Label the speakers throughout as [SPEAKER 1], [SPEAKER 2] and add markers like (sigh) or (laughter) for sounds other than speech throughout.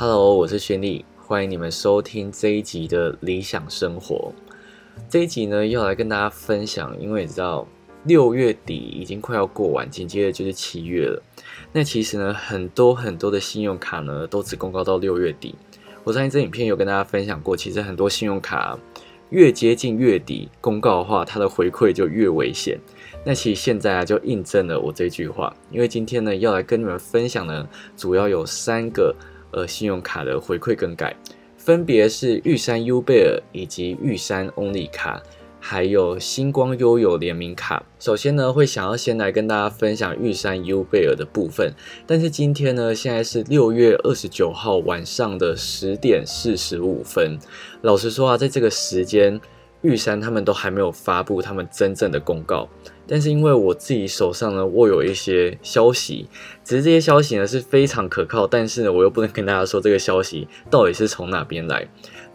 [SPEAKER 1] Hello，我是轩利，欢迎你们收听这一集的理想生活。这一集呢，要来跟大家分享，因为你知道六月底已经快要过完，紧接着就是七月了。那其实呢，很多很多的信用卡呢，都只公告到六月底。我相信这影片有跟大家分享过，其实很多信用卡越接近月底公告的话，它的回馈就越危险。那其实现在啊，就印证了我这句话，因为今天呢，要来跟你们分享呢，主要有三个呃信用卡的回馈更改。分别是玉山 U 贝尔以及玉山 Only 卡，还有星光悠游联名卡。首先呢，会想要先来跟大家分享玉山 U 贝尔的部分。但是今天呢，现在是六月二十九号晚上的十点四十五分。老实说啊，在这个时间。玉山他们都还没有发布他们真正的公告，但是因为我自己手上呢握有一些消息，只是这些消息呢是非常可靠，但是呢我又不能跟大家说这个消息到底是从哪边来，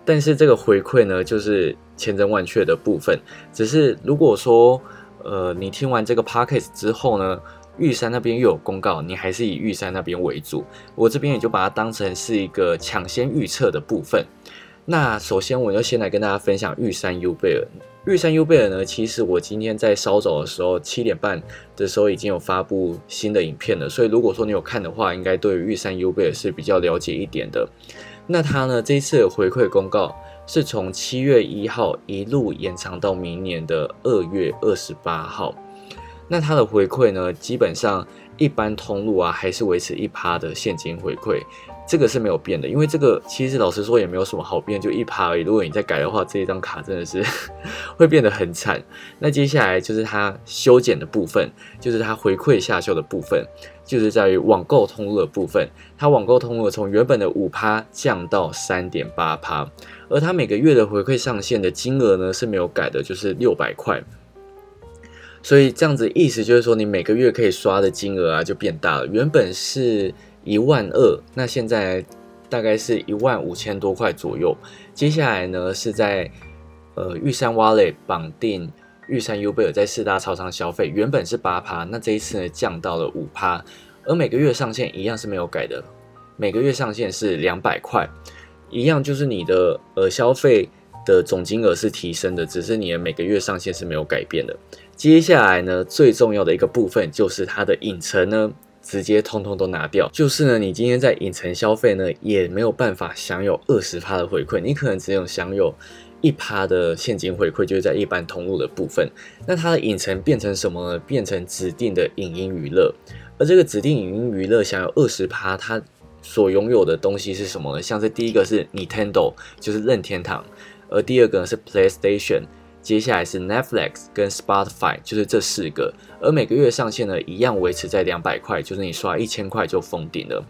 [SPEAKER 1] 但是这个回馈呢就是千真万确的部分。只是如果说呃你听完这个 podcast 之后呢，玉山那边又有公告，你还是以玉山那边为主，我这边也就把它当成是一个抢先预测的部分。那首先，我就先来跟大家分享玉山优贝尔。玉山优贝尔呢，其实我今天在稍早的时候，七点半的时候已经有发布新的影片了。所以如果说你有看的话，应该对玉山优贝尔是比较了解一点的。那它呢，这一次的回馈公告是从七月一号一路延长到明年的二月二十八号。那它的回馈呢，基本上一般通路啊，还是维持一趴的现金回馈。这个是没有变的，因为这个其实老实说也没有什么好变，就一趴而已。如果你再改的话，这一张卡真的是 (laughs) 会变得很惨。那接下来就是它修剪的部分，就是它回馈下修的部分，就是在于网购通路的部分。它网购通路从原本的五趴降到三点八趴，而它每个月的回馈上限的金额呢是没有改的，就是六百块。所以这样子意思就是说，你每个月可以刷的金额啊就变大了，原本是。一万二，那现在大概是一万五千多块左右。接下来呢，是在呃玉山挖累绑定玉山 U 贝尔在四大超商消费，原本是八趴，那这一次呢降到了五趴，而每个月上限一样是没有改的，每个月上限是两百块，一样就是你的呃消费的总金额是提升的，只是你的每个月上限是没有改变的。接下来呢，最重要的一个部分就是它的影城呢。直接通通都拿掉，就是呢，你今天在影城消费呢，也没有办法享有二十趴的回馈，你可能只有享有一趴的现金回馈，就是在一般通路的部分。那它的影城变成什么呢？变成指定的影音娱乐，而这个指定影音娱乐享有二十趴，它所拥有的东西是什么呢？像是第一个是 Nintendo，就是任天堂，而第二个呢是 PlayStation。接下来是 Netflix 跟 Spotify，就是这四个，而每个月上限呢，一样维持在两百块，就是你刷一千块就封顶了。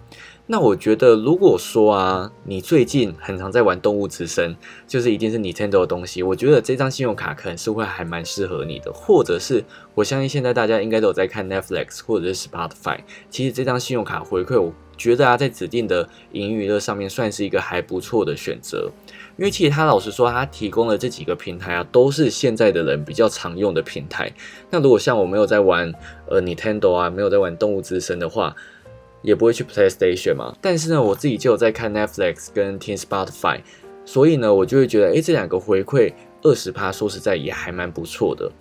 [SPEAKER 1] 那我觉得，如果说啊，你最近很常在玩动物之声，就是一定是 Nintendo 的东西，我觉得这张信用卡可能是会还蛮适合你的。或者是，我相信现在大家应该都有在看 Netflix 或者是 Spotify，其实这张信用卡回馈，我觉得啊，在指定的音娱乐上面算是一个还不错的选择。因为其实他老实说，他提供的这几个平台啊，都是现在的人比较常用的平台。那如果像我没有在玩呃 Nintendo 啊，没有在玩动物之声的话，也不会去 PlayStation 嘛。但是呢，我自己就有在看 Netflix 跟听 Spotify，所以呢，我就会觉得，哎，这两个回馈二十趴，说实在也还蛮不错的。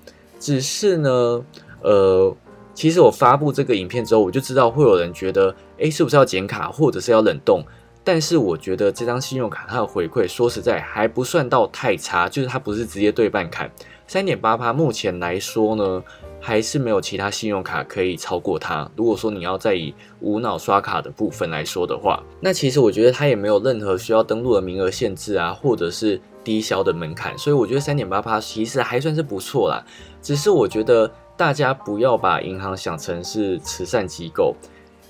[SPEAKER 1] 只是呢，呃，其实我发布这个影片之后，我就知道会有人觉得，哎，是不是要剪卡，或者是要冷冻？但是我觉得这张信用卡它的回馈，说实在还不算到太差，就是它不是直接对半砍，三点八趴，目前来说呢，还是没有其他信用卡可以超过它。如果说你要再以无脑刷卡的部分来说的话，那其实我觉得它也没有任何需要登录的名额限制啊，或者是低消的门槛，所以我觉得三点八趴其实还算是不错啦。只是我觉得大家不要把银行想成是慈善机构。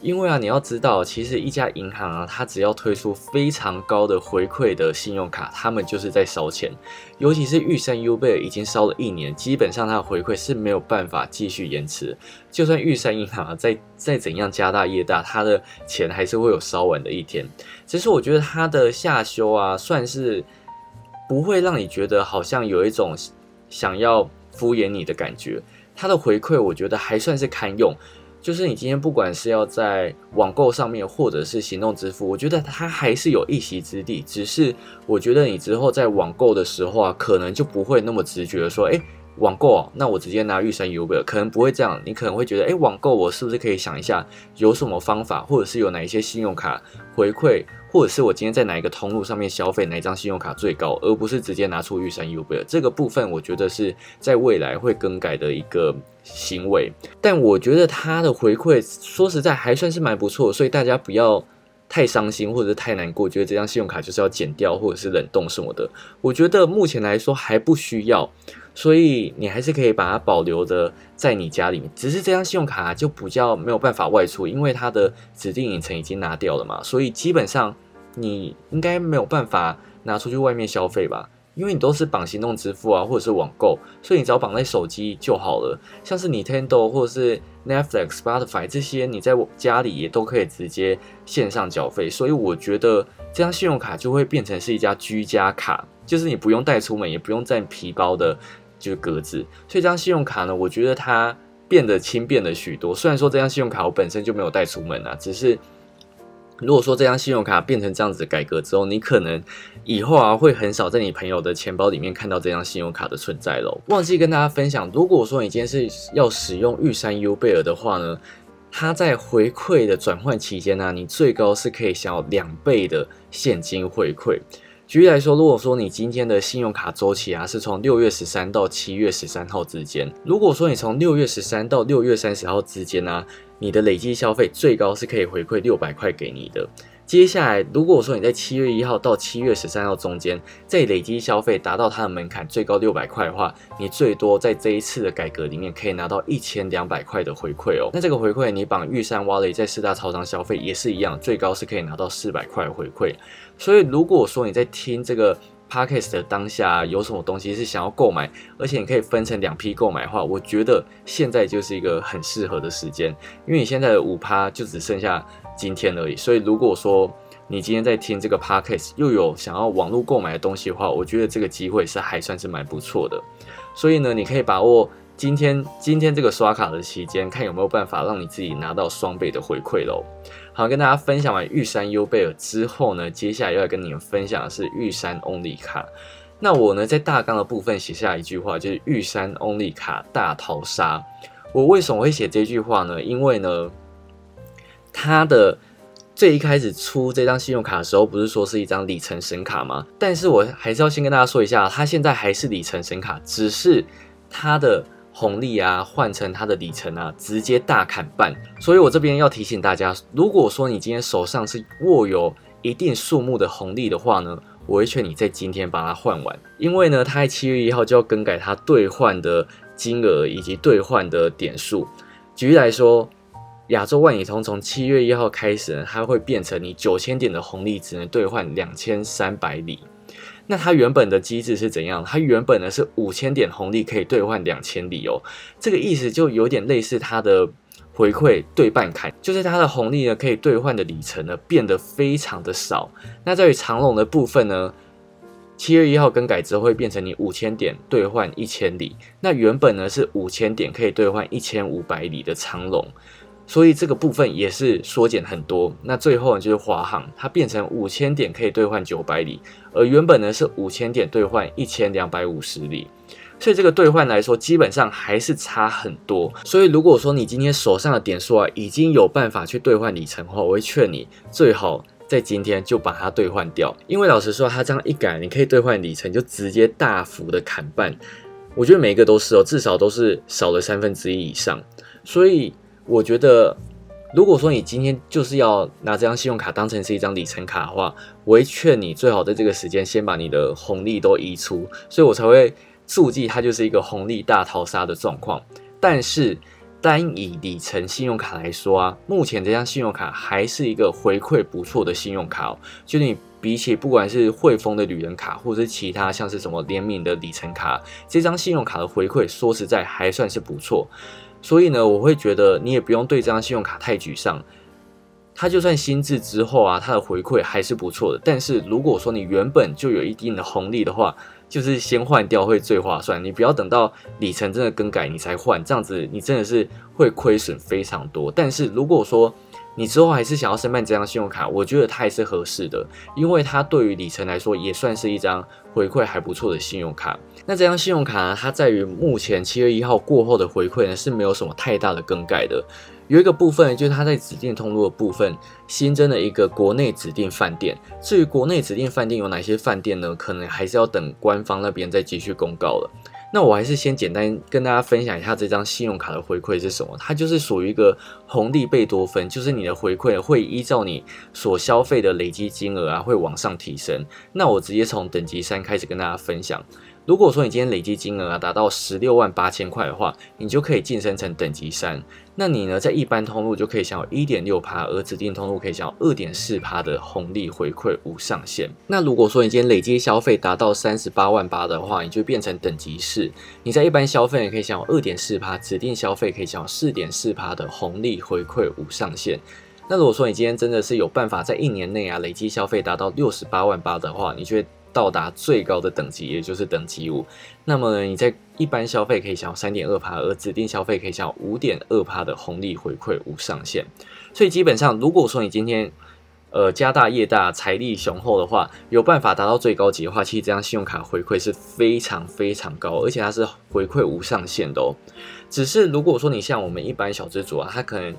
[SPEAKER 1] 因为啊，你要知道，其实一家银行啊，它只要推出非常高的回馈的信用卡，他们就是在烧钱。尤其是玉山 U 贝已经烧了一年，基本上它的回馈是没有办法继续延迟。就算玉山银行啊再再怎样家大业大，它的钱还是会有烧完的一天。其实我觉得它的下修啊，算是不会让你觉得好像有一种想要敷衍你的感觉。它的回馈我觉得还算是堪用。就是你今天不管是要在网购上面，或者是行动支付，我觉得它还是有一席之地。只是我觉得你之后在网购的时候啊，可能就不会那么直觉说，哎，网购啊，那我直接拿玉山 Uber，，可能不会这样。你可能会觉得，哎，网购我是不是可以想一下有什么方法，或者是有哪一些信用卡回馈？或者是我今天在哪一个通路上面消费，哪一张信用卡最高，而不是直接拿出玉山 Uber 这个部分，我觉得是在未来会更改的一个行为。但我觉得它的回馈，说实在还算是蛮不错，所以大家不要太伤心或者是太难过，觉得这张信用卡就是要剪掉或者是冷冻什么的。我觉得目前来说还不需要。所以你还是可以把它保留的在你家里面，只是这张信用卡就比较没有办法外出，因为它的指定影城已经拿掉了嘛，所以基本上你应该没有办法拿出去外面消费吧，因为你都是绑行动支付啊，或者是网购，所以你只要绑在手机就好了。像是 Nintendo 或者是 Netflix、Spotify 这些，你在家里也都可以直接线上缴费，所以我觉得这张信用卡就会变成是一家居家卡，就是你不用带出门，也不用占皮包的。就是格子，所以这张信用卡呢，我觉得它变得轻便了许多。虽然说这张信用卡我本身就没有带出门啊，只是如果说这张信用卡变成这样子的改革之后，你可能以后啊会很少在你朋友的钱包里面看到这张信用卡的存在喽。忘记跟大家分享，如果说你今天是要使用玉山 U 贝尔的话呢，它在回馈的转换期间呢，你最高是可以享有两倍的现金回馈。举例来说，如果说你今天的信用卡周期啊是从六月十三到七月十三号之间，如果说你从六月十三到六月三十号之间呢，你的累计消费最高是可以回馈六百块给你的。接下来，如果说你在七月一号到七月十三号中间，在累积消费达到它的门槛最高六百块的话，你最多在这一次的改革里面可以拿到一千两百块的回馈哦。那这个回馈，你绑玉山挖雷在四大超商消费也是一样，最高是可以拿到四百块回馈。所以，如果说你在听这个 Podcast 的当下有什么东西是想要购买，而且你可以分成两批购买的话，我觉得现在就是一个很适合的时间，因为你现在的五趴就只剩下。今天而已，所以如果说你今天在听这个 podcast，又有想要网络购买的东西的话，我觉得这个机会是还算是蛮不错的。所以呢，你可以把握今天今天这个刷卡的期间，看有没有办法让你自己拿到双倍的回馈喽。好，跟大家分享完玉山优贝尔之后呢，接下来要跟你们分享的是玉山 Only 卡。那我呢在大纲的部分写下一句话，就是玉山 Only 卡大逃杀。我为什么会写这句话呢？因为呢。它的最一开始出这张信用卡的时候，不是说是一张里程神卡吗？但是我还是要先跟大家说一下，它现在还是里程神卡，只是它的红利啊换成它的里程啊，直接大砍半。所以我这边要提醒大家，如果说你今天手上是握有一定数目的红利的话呢，我会劝你在今天把它换完，因为呢，它在七月一号就要更改它兑换的金额以及兑换的点数。举例来说。亚洲万里通从七月一号开始，它会变成你九千点的红利只能兑换两千三百里。那它原本的机制是怎样？它原本呢是五千点红利可以兑换两千里哦。这个意思就有点类似它的回馈对半砍，就是它的红利呢可以兑换的里程呢变得非常的少。那在于长龙的部分呢，七月一号更改之后会变成你五千点兑换一千里。那原本呢是五千点可以兑换一千五百里的长龙。所以这个部分也是缩减很多。那最后呢，就是华航，它变成五千点可以兑换九百里，而原本呢是五千点兑换一千两百五十里。所以这个兑换来说，基本上还是差很多。所以如果说你今天手上的点数啊，已经有办法去兑换里程的话，我会劝你最好在今天就把它兑换掉。因为老实说，它这样一改，你可以兑换里程就直接大幅的砍半。我觉得每一个都是哦，至少都是少了三分之一以上。所以。我觉得，如果说你今天就是要拿这张信用卡当成是一张里程卡的话，我会劝你最好在这个时间先把你的红利都移出，所以我才会注记它就是一个红利大逃杀的状况。但是单以里程信用卡来说啊，目前这张信用卡还是一个回馈不错的信用卡哦。就你比起不管是汇丰的旅人卡，或者是其他像是什么联名的里程卡，这张信用卡的回馈说实在还算是不错。所以呢，我会觉得你也不用对这张信用卡太沮丧。它就算新制之后啊，它的回馈还是不错的。但是如果说你原本就有一定的红利的话，就是先换掉会最划算。你不要等到里程真的更改你才换，这样子你真的是会亏损非常多。但是如果说你之后还是想要申办这张信用卡，我觉得它还是合适的，因为它对于里程来说也算是一张回馈还不错的信用卡。那这张信用卡呢，它在于目前七月一号过后的回馈呢是没有什么太大的更改的。有一个部分就是它在指定通路的部分新增了一个国内指定饭店。至于国内指定饭店有哪些饭店呢？可能还是要等官方那边再继续公告了。那我还是先简单跟大家分享一下这张信用卡的回馈是什么。它就是属于一个红利贝多芬，就是你的回馈会依照你所消费的累积金额啊，会往上提升。那我直接从等级三开始跟大家分享。如果说你今天累积金额啊达到十六万八千块的话，你就可以晋升成等级三。那你呢，在一般通路就可以享有一点六趴，而指定通路可以享有二点四趴的红利回馈无上限。那如果说你今天累积消费达到三十八万八的话，你就变成等级四。你在一般消费也可以享有二点四趴，指定消费可以享有四点四趴的红利回馈无上限。那如果说你今天真的是有办法在一年内啊累积消费达到六十八万八的话，你就会。到达最高的等级，也就是等级五。那么你在一般消费可以享有三点二趴，而指定消费可以享有五点二趴的红利回馈无上限。所以基本上，如果说你今天呃家大业大、财力雄厚的话，有办法达到最高级的话，其实这张信用卡回馈是非常非常高，而且它是回馈无上限的哦。只是如果说你像我们一般小资主啊，他可能。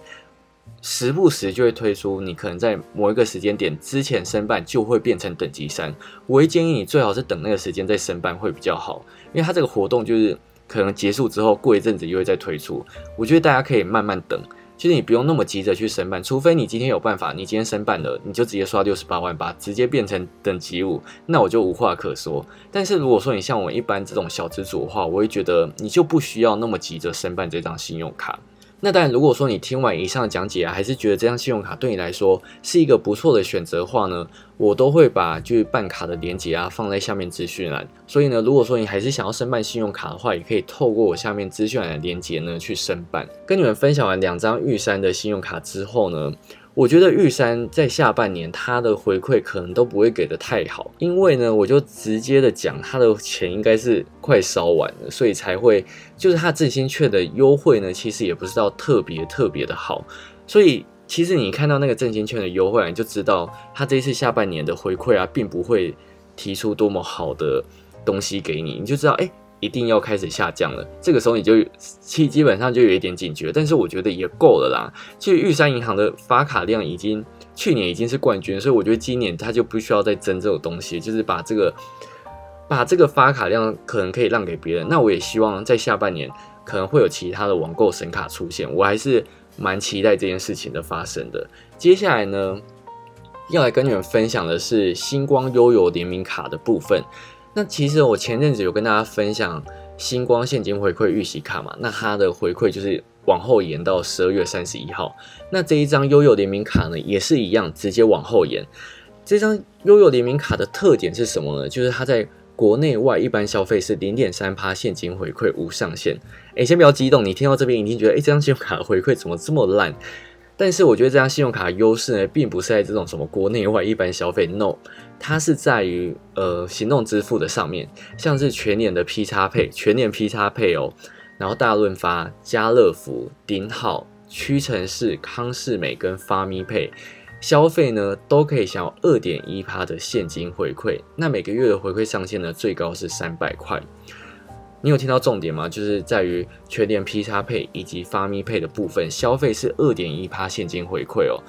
[SPEAKER 1] 时不时就会推出，你可能在某一个时间点之前申办就会变成等级三。我会建议你最好是等那个时间再申办会比较好，因为它这个活动就是可能结束之后过一阵子又会再推出。我觉得大家可以慢慢等，其实你不用那么急着去申办，除非你今天有办法，你今天申办了，你就直接刷六十八万八，直接变成等级五，那我就无话可说。但是如果说你像我一般这种小资主的话，我会觉得你就不需要那么急着申办这张信用卡。那当然，如果说你听完以上的讲解啊，还是觉得这张信用卡对你来说是一个不错的选择的话呢，我都会把就是办卡的链接啊放在下面资讯栏。所以呢，如果说你还是想要申办信用卡的话，也可以透过我下面资讯栏的链接呢去申办。跟你们分享完两张玉山的信用卡之后呢。我觉得玉山在下半年他的回馈可能都不会给的太好，因为呢，我就直接的讲，他的钱应该是快烧完了，所以才会就是他振兴券的优惠呢，其实也不是到特别特别的好，所以其实你看到那个振兴券的优惠啊，你就知道他这一次下半年的回馈啊，并不会提出多么好的东西给你，你就知道哎。一定要开始下降了，这个时候你就其基本上就有一点警觉，但是我觉得也够了啦。其实玉山银行的发卡量已经去年已经是冠军，所以我觉得今年它就不需要再争这种东西，就是把这个把这个发卡量可能可以让给别人。那我也希望在下半年可能会有其他的网购神卡出现，我还是蛮期待这件事情的发生的。接下来呢，要来跟你们分享的是星光悠游联名卡的部分。那其实我前阵子有跟大家分享星光现金回馈预习卡嘛，那它的回馈就是往后延到十二月三十一号。那这一张悠悠联名卡呢，也是一样，直接往后延。这张悠悠联名卡的特点是什么呢？就是它在国内外一般消费是零点三趴现金回馈无上限。哎，先不要激动，你听到这边一定觉得，哎，这张信用卡回馈怎么这么烂？但是我觉得这张信用卡优势呢，并不是在这种什么国内外一般消费，no，它是在于呃行动支付的上面，像是全年的 P 叉配、全年 P 叉配哦，然后大润发、家乐福、顶好、屈臣氏、康士美跟发咪配消费呢，都可以享有二点一趴的现金回馈，那每个月的回馈上限呢，最高是三百块。你有听到重点吗？就是在于全联 P 叉配以及发咪配的部分，消费是二点一趴现金回馈哦。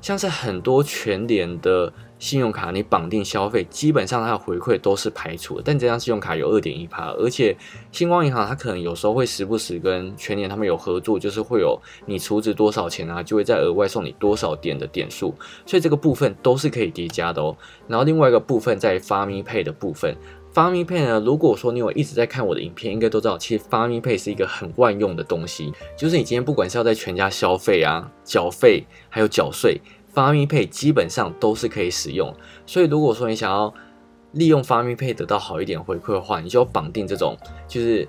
[SPEAKER 1] 像是很多全联的信用卡，你绑定消费，基本上它的回馈都是排除的。但这张信用卡有二点一趴，而且星光银行它可能有时候会时不时跟全联他们有合作，就是会有你储值多少钱啊，就会再额外送你多少点的点数，所以这个部分都是可以叠加的哦。然后另外一个部分在发咪配的部分。发咪配呢？如果说你有一直在看我的影片，应该都知道，其实发咪配是一个很万用的东西。就是你今天不管是要在全家消费啊、缴费还有缴税，发咪配基本上都是可以使用。所以如果说你想要利用发咪配得到好一点回馈的话，你就要绑定这种，就是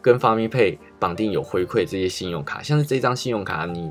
[SPEAKER 1] 跟发咪配绑定有回馈这些信用卡，像是这张信用卡，你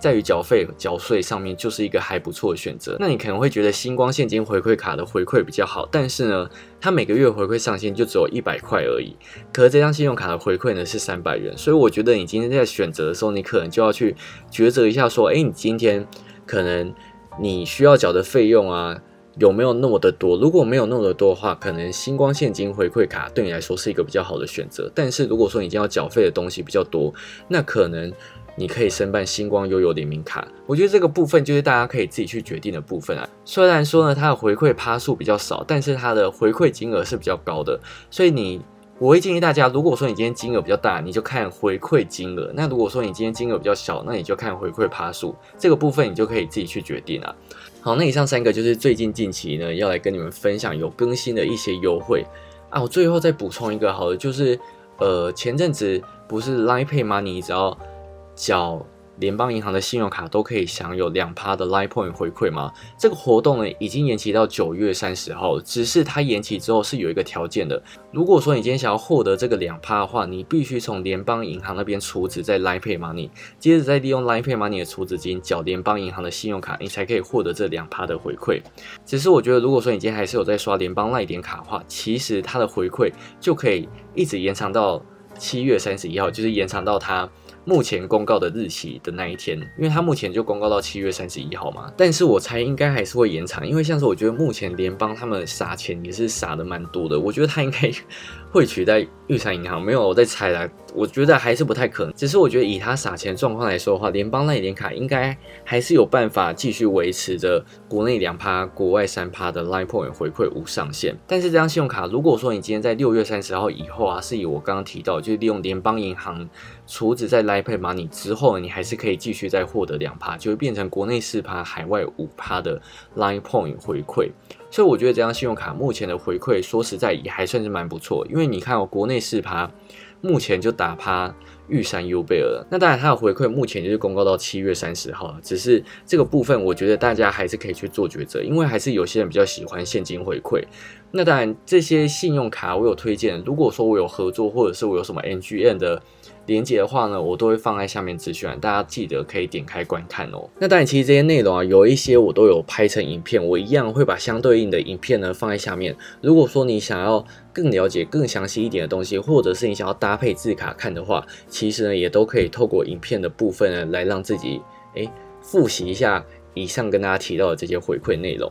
[SPEAKER 1] 在于缴费缴税上面就是一个还不错的选择。那你可能会觉得星光现金回馈卡的回馈比较好，但是呢，它每个月回馈上限就只有一百块而已。可是这张信用卡的回馈呢是三百元，所以我觉得你今天在选择的时候，你可能就要去抉择一下，说，哎，你今天可能你需要缴的费用啊。有没有那么的多？如果没有那么的多的话，可能星光现金回馈卡对你来说是一个比较好的选择。但是如果说你已经要缴费的东西比较多，那可能你可以申办星光悠悠联名卡。我觉得这个部分就是大家可以自己去决定的部分啊。虽然说呢，它的回馈趴数比较少，但是它的回馈金额是比较高的。所以你，我会建议大家，如果说你今天金额比较大，你就看回馈金额；那如果说你今天金额比较小，那你就看回馈趴数。这个部分你就可以自己去决定了。好，那以上三个就是最近近期呢要来跟你们分享有更新的一些优惠啊。我最后再补充一个，好的，就是呃前阵子不是 Line Pay 吗？你只要缴。联邦银行的信用卡都可以享有两趴的 Line Point 回馈吗？这个活动呢已经延期到九月三十号，只是它延期之后是有一个条件的。如果说你今天想要获得这个两趴的话，你必须从联邦银行那边储值在 Line Pay Money，接着再利用 Line Pay Money 的储值金缴联邦银行的信用卡，你才可以获得这两趴的回馈。只是我觉得，如果说你今天还是有在刷联邦赖点卡的话，其实它的回馈就可以一直延长到七月三十一号，就是延长到它。目前公告的日期的那一天，因为他目前就公告到七月三十一号嘛，但是我猜应该还是会延长，因为像是我觉得目前联邦他们撒钱也是撒的蛮多的，我觉得他应该。会取代玉山银行？没有，我在猜啦。我觉得还是不太可能。只是我觉得以他撒钱状况来说的话，联邦那一点卡应该还是有办法继续维持着国内两趴、国外三趴的 Line Point 回馈无上限。但是这张信用卡，如果说你今天在六月三十号以后啊，是以我刚刚提到，就是利用联邦银行储值在 Line Pay Money 之后，你还是可以继续再获得两趴，就会变成国内四趴、海外五趴的 Line Point 回馈。所以我觉得这张信用卡目前的回馈，说实在也还算是蛮不错。因为你看哦，国内四趴，目前就打趴玉山优贝尔。那当然它的回馈目前就是公告到七月三十号，只是这个部分我觉得大家还是可以去做抉择，因为还是有些人比较喜欢现金回馈。那当然这些信用卡我有推荐，如果说我有合作或者是我有什么 NGN 的。连接的话呢，我都会放在下面资讯栏，大家记得可以点开观看哦。那当然，其实这些内容啊，有一些我都有拍成影片，我一样会把相对应的影片呢放在下面。如果说你想要更了解、更详细一点的东西，或者是你想要搭配字卡看的话，其实呢也都可以透过影片的部分呢来让自己诶复习一下以上跟大家提到的这些回馈内容。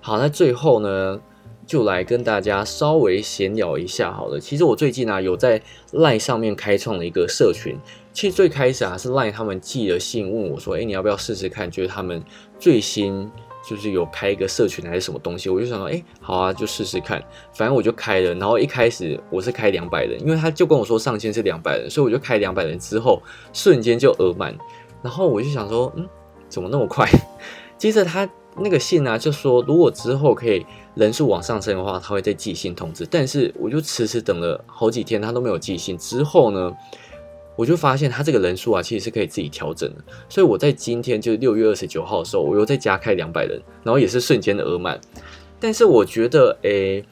[SPEAKER 1] 好，那最后呢？就来跟大家稍微闲聊一下好了。其实我最近啊有在 LINE 上面开创了一个社群。其实最开始啊是 LINE 他们寄了信问我说：“哎，你要不要试试看？”就是他们最新就是有开一个社群还是什么东西。我就想说：“哎，好啊，就试试看。”反正我就开了。然后一开始我是开两百人，因为他就跟我说上限是两百人，所以我就开两百人之后瞬间就额满。然后我就想说：“嗯，怎么那么快？” (laughs) 接着他那个信啊就说：“如果之后可以。”人数往上升的话，他会再寄信通知。但是我就迟迟等了好几天，他都没有寄信。之后呢，我就发现他这个人数啊，其实是可以自己调整的。所以我在今天就六月二十九号的时候，我又再加开两百人，然后也是瞬间的额满。但是我觉得，诶，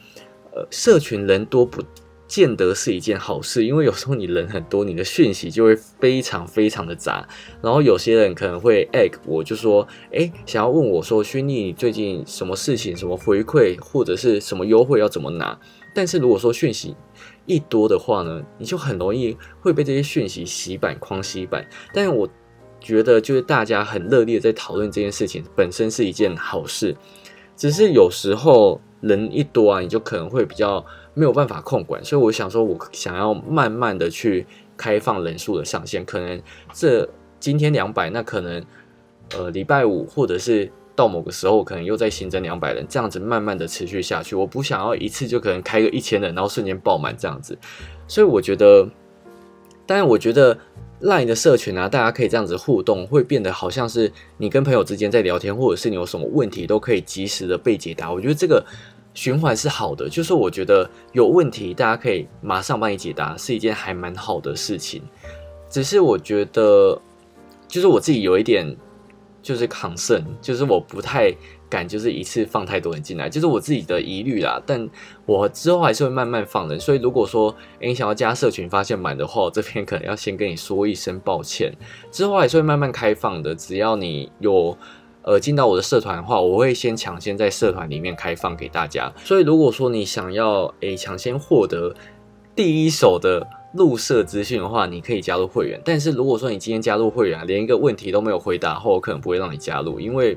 [SPEAKER 1] 呃，社群人多不？见得是一件好事，因为有时候你人很多，你的讯息就会非常非常的杂。然后有些人可能会 egg 我，就说，哎，想要问我说，勋你最近什么事情、什么回馈或者是什么优惠要怎么拿？但是如果说讯息一多的话呢，你就很容易会被这些讯息洗版、框洗版。但是我觉得，就是大家很热烈在讨论这件事情，本身是一件好事。只是有时候人一多啊，你就可能会比较。没有办法控管，所以我想说，我想要慢慢的去开放人数的上限，可能这今天两百，那可能呃礼拜五或者是到某个时候，可能又再新增两百人，这样子慢慢的持续下去。我不想要一次就可能开个一千人，然后瞬间爆满这样子。所以我觉得，当然我觉得 LINE 的社群啊，大家可以这样子互动，会变得好像是你跟朋友之间在聊天，或者是你有什么问题都可以及时的被解答。我觉得这个。循环是好的，就是我觉得有问题，大家可以马上帮你解答，是一件还蛮好的事情。只是我觉得，就是我自己有一点就是抗胜，就是我不太敢就是一次放太多人进来，就是我自己的疑虑啦。但我之后还是会慢慢放人，所以如果说诶你想要加社群发现满的话，我这边可能要先跟你说一声抱歉。之后还是会慢慢开放的，只要你有呃进到我的社团的话，我会先抢先在社团里面开放给大家。所以如果说你想要诶抢先获得第一手的。入社资讯的话，你可以加入会员。但是如果说你今天加入会员，连一个问题都没有回答后，我可能不会让你加入，因为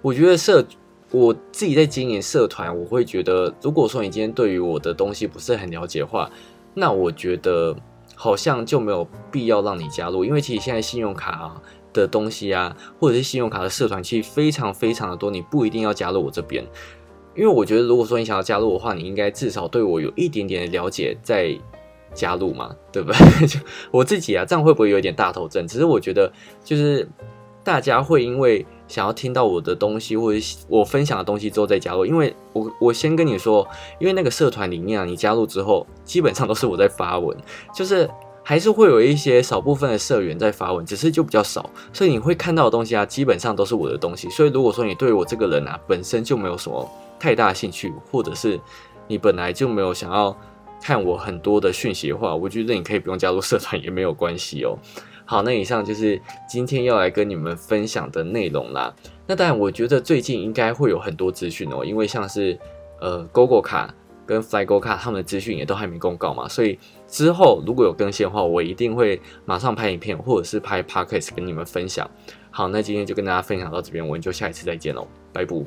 [SPEAKER 1] 我觉得社我自己在经营社团，我会觉得，如果说你今天对于我的东西不是很了解的话，那我觉得好像就没有必要让你加入，因为其实现在信用卡的东西啊，或者是信用卡的社团，其实非常非常的多，你不一定要加入我这边，因为我觉得如果说你想要加入的话，你应该至少对我有一点点的了解，再。加入嘛，对不对？(laughs) 就我自己啊，这样会不会有点大头症？只是我觉得，就是大家会因为想要听到我的东西，或者我分享的东西之后再加入。因为我我先跟你说，因为那个社团里面啊，你加入之后，基本上都是我在发文，就是还是会有一些少部分的社员在发文，只是就比较少，所以你会看到的东西啊，基本上都是我的东西。所以如果说你对我这个人啊，本身就没有什么太大兴趣，或者是你本来就没有想要。看我很多的讯息的话，我觉得你可以不用加入社团也没有关系哦。好，那以上就是今天要来跟你们分享的内容啦。那当然，我觉得最近应该会有很多资讯哦，因为像是呃 GoGo 卡跟 FlyGo 卡他们的资讯也都还没公告嘛，所以之后如果有更新的话，我一定会马上拍影片或者是拍 Podcast 跟你们分享。好，那今天就跟大家分享到这边，我们就下一次再见喽，拜拜。